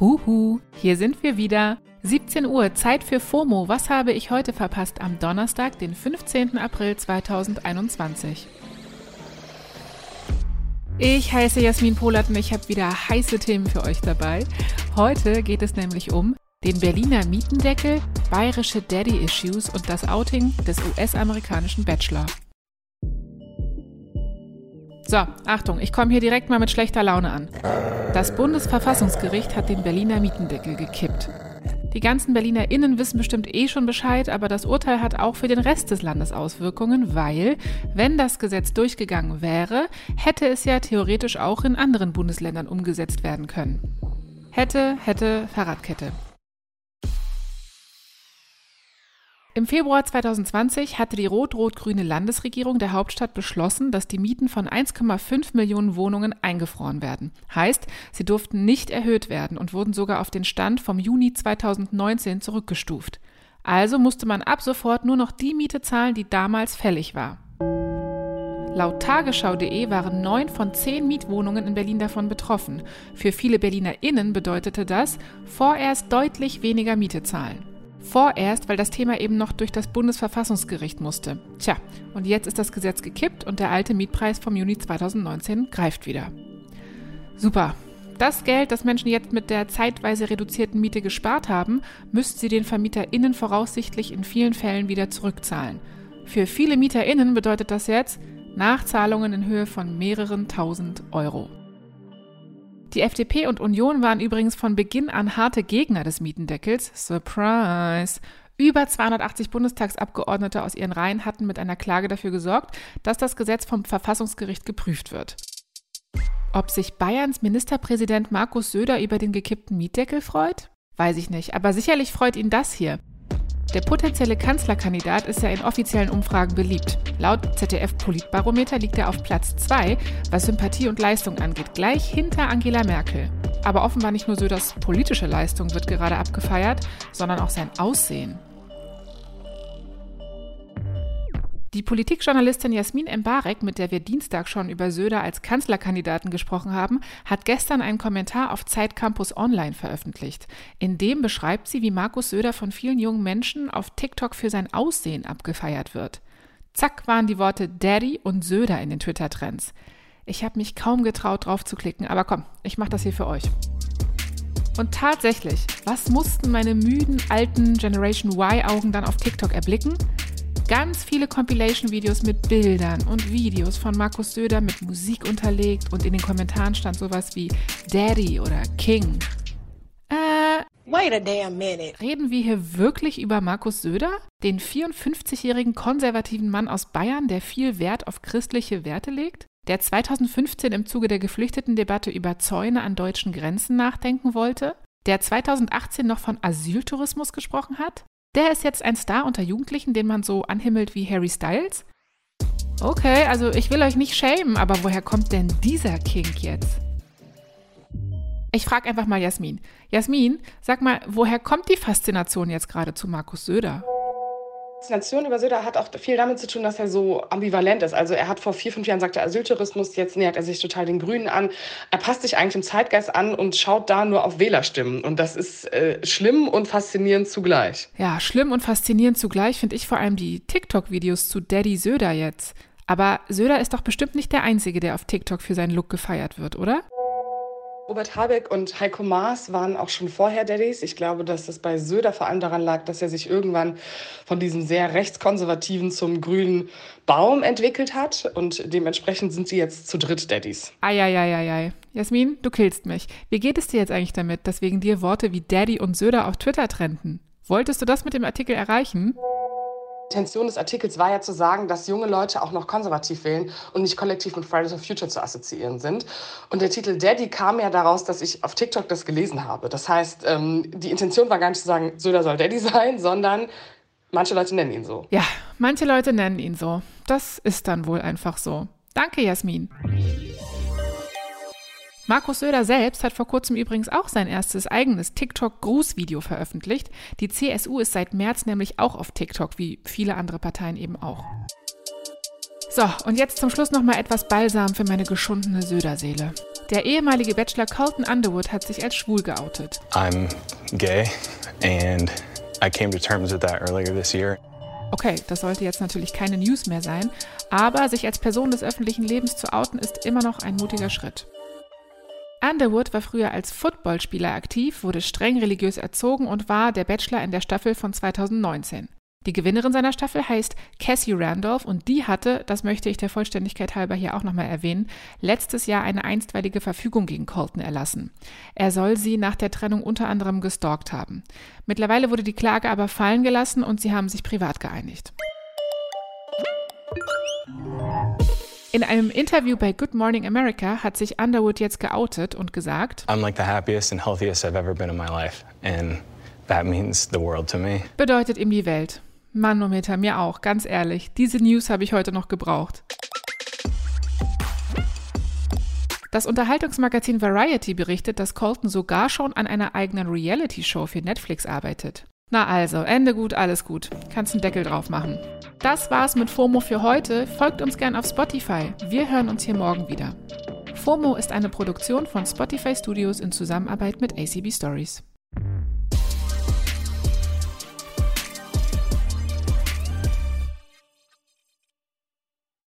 Huhu, hier sind wir wieder. 17 Uhr, Zeit für FOMO. Was habe ich heute verpasst am Donnerstag, den 15. April 2021? Ich heiße Jasmin Polat und ich habe wieder heiße Themen für euch dabei. Heute geht es nämlich um den Berliner Mietendeckel, bayerische Daddy-Issues und das Outing des US-amerikanischen Bachelor. So, Achtung, ich komme hier direkt mal mit schlechter Laune an. Das Bundesverfassungsgericht hat den Berliner Mietendeckel gekippt. Die ganzen BerlinerInnen wissen bestimmt eh schon Bescheid, aber das Urteil hat auch für den Rest des Landes Auswirkungen, weil, wenn das Gesetz durchgegangen wäre, hätte es ja theoretisch auch in anderen Bundesländern umgesetzt werden können. Hätte, hätte, Fahrradkette. Im Februar 2020 hatte die rot-rot-grüne Landesregierung der Hauptstadt beschlossen, dass die Mieten von 1,5 Millionen Wohnungen eingefroren werden. Heißt, sie durften nicht erhöht werden und wurden sogar auf den Stand vom Juni 2019 zurückgestuft. Also musste man ab sofort nur noch die Miete zahlen, die damals fällig war. Laut tagesschau.de waren neun von zehn Mietwohnungen in Berlin davon betroffen. Für viele BerlinerInnen bedeutete das vorerst deutlich weniger Miete zahlen. Vorerst, weil das Thema eben noch durch das Bundesverfassungsgericht musste. Tja, und jetzt ist das Gesetz gekippt und der alte Mietpreis vom Juni 2019 greift wieder. Super. Das Geld, das Menschen jetzt mit der zeitweise reduzierten Miete gespart haben, müssten sie den VermieterInnen voraussichtlich in vielen Fällen wieder zurückzahlen. Für viele MieterInnen bedeutet das jetzt Nachzahlungen in Höhe von mehreren tausend Euro. Die FDP und Union waren übrigens von Beginn an harte Gegner des Mietendeckels. Surprise! Über 280 Bundestagsabgeordnete aus ihren Reihen hatten mit einer Klage dafür gesorgt, dass das Gesetz vom Verfassungsgericht geprüft wird. Ob sich Bayerns Ministerpräsident Markus Söder über den gekippten Mietdeckel freut? Weiß ich nicht, aber sicherlich freut ihn das hier. Der potenzielle Kanzlerkandidat ist ja in offiziellen Umfragen beliebt. Laut ZDF Politbarometer liegt er auf Platz 2, was Sympathie und Leistung angeht, gleich hinter Angela Merkel. Aber offenbar nicht nur Söders politische Leistung wird gerade abgefeiert, sondern auch sein Aussehen. Die Politikjournalistin Jasmin Embarek, mit der wir Dienstag schon über Söder als Kanzlerkandidaten gesprochen haben, hat gestern einen Kommentar auf Zeit Campus Online veröffentlicht. In dem beschreibt sie, wie Markus Söder von vielen jungen Menschen auf TikTok für sein Aussehen abgefeiert wird. Zack waren die Worte Daddy und Söder in den Twitter-Trends. Ich habe mich kaum getraut, drauf zu klicken, aber komm, ich mache das hier für euch. Und tatsächlich, was mussten meine müden alten Generation Y-Augen dann auf TikTok erblicken? Ganz viele Compilation-Videos mit Bildern und Videos von Markus Söder mit Musik unterlegt und in den Kommentaren stand sowas wie Daddy oder King. Äh, Wait a damn minute. Reden wir hier wirklich über Markus Söder? Den 54-jährigen konservativen Mann aus Bayern, der viel Wert auf christliche Werte legt? Der 2015 im Zuge der Geflüchtetendebatte über Zäune an deutschen Grenzen nachdenken wollte? Der 2018 noch von Asyltourismus gesprochen hat? Der ist jetzt ein Star unter Jugendlichen, den man so anhimmelt wie Harry Styles? Okay, also ich will euch nicht schämen, aber woher kommt denn dieser Kink jetzt? Ich frage einfach mal Jasmin. Jasmin, sag mal, woher kommt die Faszination jetzt gerade zu Markus Söder? Faszination über Söder hat auch viel damit zu tun, dass er so ambivalent ist. Also er hat vor vier, fünf Jahren gesagt, Asyltourismus, jetzt nähert er sich total den Grünen an. Er passt sich eigentlich dem Zeitgeist an und schaut da nur auf Wählerstimmen. Und das ist äh, schlimm und faszinierend zugleich. Ja, schlimm und faszinierend zugleich finde ich vor allem die TikTok-Videos zu Daddy Söder jetzt. Aber Söder ist doch bestimmt nicht der Einzige, der auf TikTok für seinen Look gefeiert wird, oder? Robert Habeck und Heiko Maas waren auch schon vorher Daddys. Ich glaube, dass das bei Söder vor allem daran lag, dass er sich irgendwann von diesem sehr rechtskonservativen zum grünen Baum entwickelt hat. Und dementsprechend sind sie jetzt zu dritt Daddys. Eieieiei. Jasmin, du killst mich. Wie geht es dir jetzt eigentlich damit, dass wegen dir Worte wie Daddy und Söder auf Twitter trenden? Wolltest du das mit dem Artikel erreichen? Intention des Artikels war ja zu sagen, dass junge Leute auch noch konservativ wählen und nicht kollektiv mit Fridays for Future zu assoziieren sind. Und der Titel Daddy kam ja daraus, dass ich auf TikTok das gelesen habe. Das heißt, ähm, die Intention war gar nicht zu sagen, Söder soll Daddy sein, sondern manche Leute nennen ihn so. Ja, manche Leute nennen ihn so. Das ist dann wohl einfach so. Danke, Jasmin. Markus Söder selbst hat vor kurzem übrigens auch sein erstes eigenes TikTok-Grußvideo veröffentlicht. Die CSU ist seit März nämlich auch auf TikTok, wie viele andere Parteien eben auch. So, und jetzt zum Schluss nochmal etwas Balsam für meine geschundene Söder-Seele. Der ehemalige Bachelor Colton Underwood hat sich als schwul geoutet. I'm gay and I came to terms with that earlier this year. Okay, das sollte jetzt natürlich keine News mehr sein, aber sich als Person des öffentlichen Lebens zu outen ist immer noch ein mutiger Schritt. Underwood war früher als Footballspieler aktiv, wurde streng religiös erzogen und war der Bachelor in der Staffel von 2019. Die Gewinnerin seiner Staffel heißt Cassie Randolph und die hatte, das möchte ich der Vollständigkeit halber hier auch nochmal erwähnen, letztes Jahr eine einstweilige Verfügung gegen Colton erlassen. Er soll sie nach der Trennung unter anderem gestalkt haben. Mittlerweile wurde die Klage aber fallen gelassen und sie haben sich privat geeinigt. In einem Interview bei Good Morning America hat sich Underwood jetzt geoutet und gesagt, I'm like the happiest and healthiest I've ever been in my life and that means the world to me. bedeutet ihm die Welt. Manometer, mir auch, ganz ehrlich. Diese News habe ich heute noch gebraucht. Das Unterhaltungsmagazin Variety berichtet, dass Colton sogar schon an einer eigenen Reality-Show für Netflix arbeitet. Na also, Ende gut, alles gut. Kannst einen Deckel drauf machen. Das war's mit FOMO für heute. Folgt uns gern auf Spotify. Wir hören uns hier morgen wieder. FOMO ist eine Produktion von Spotify Studios in Zusammenarbeit mit ACB Stories.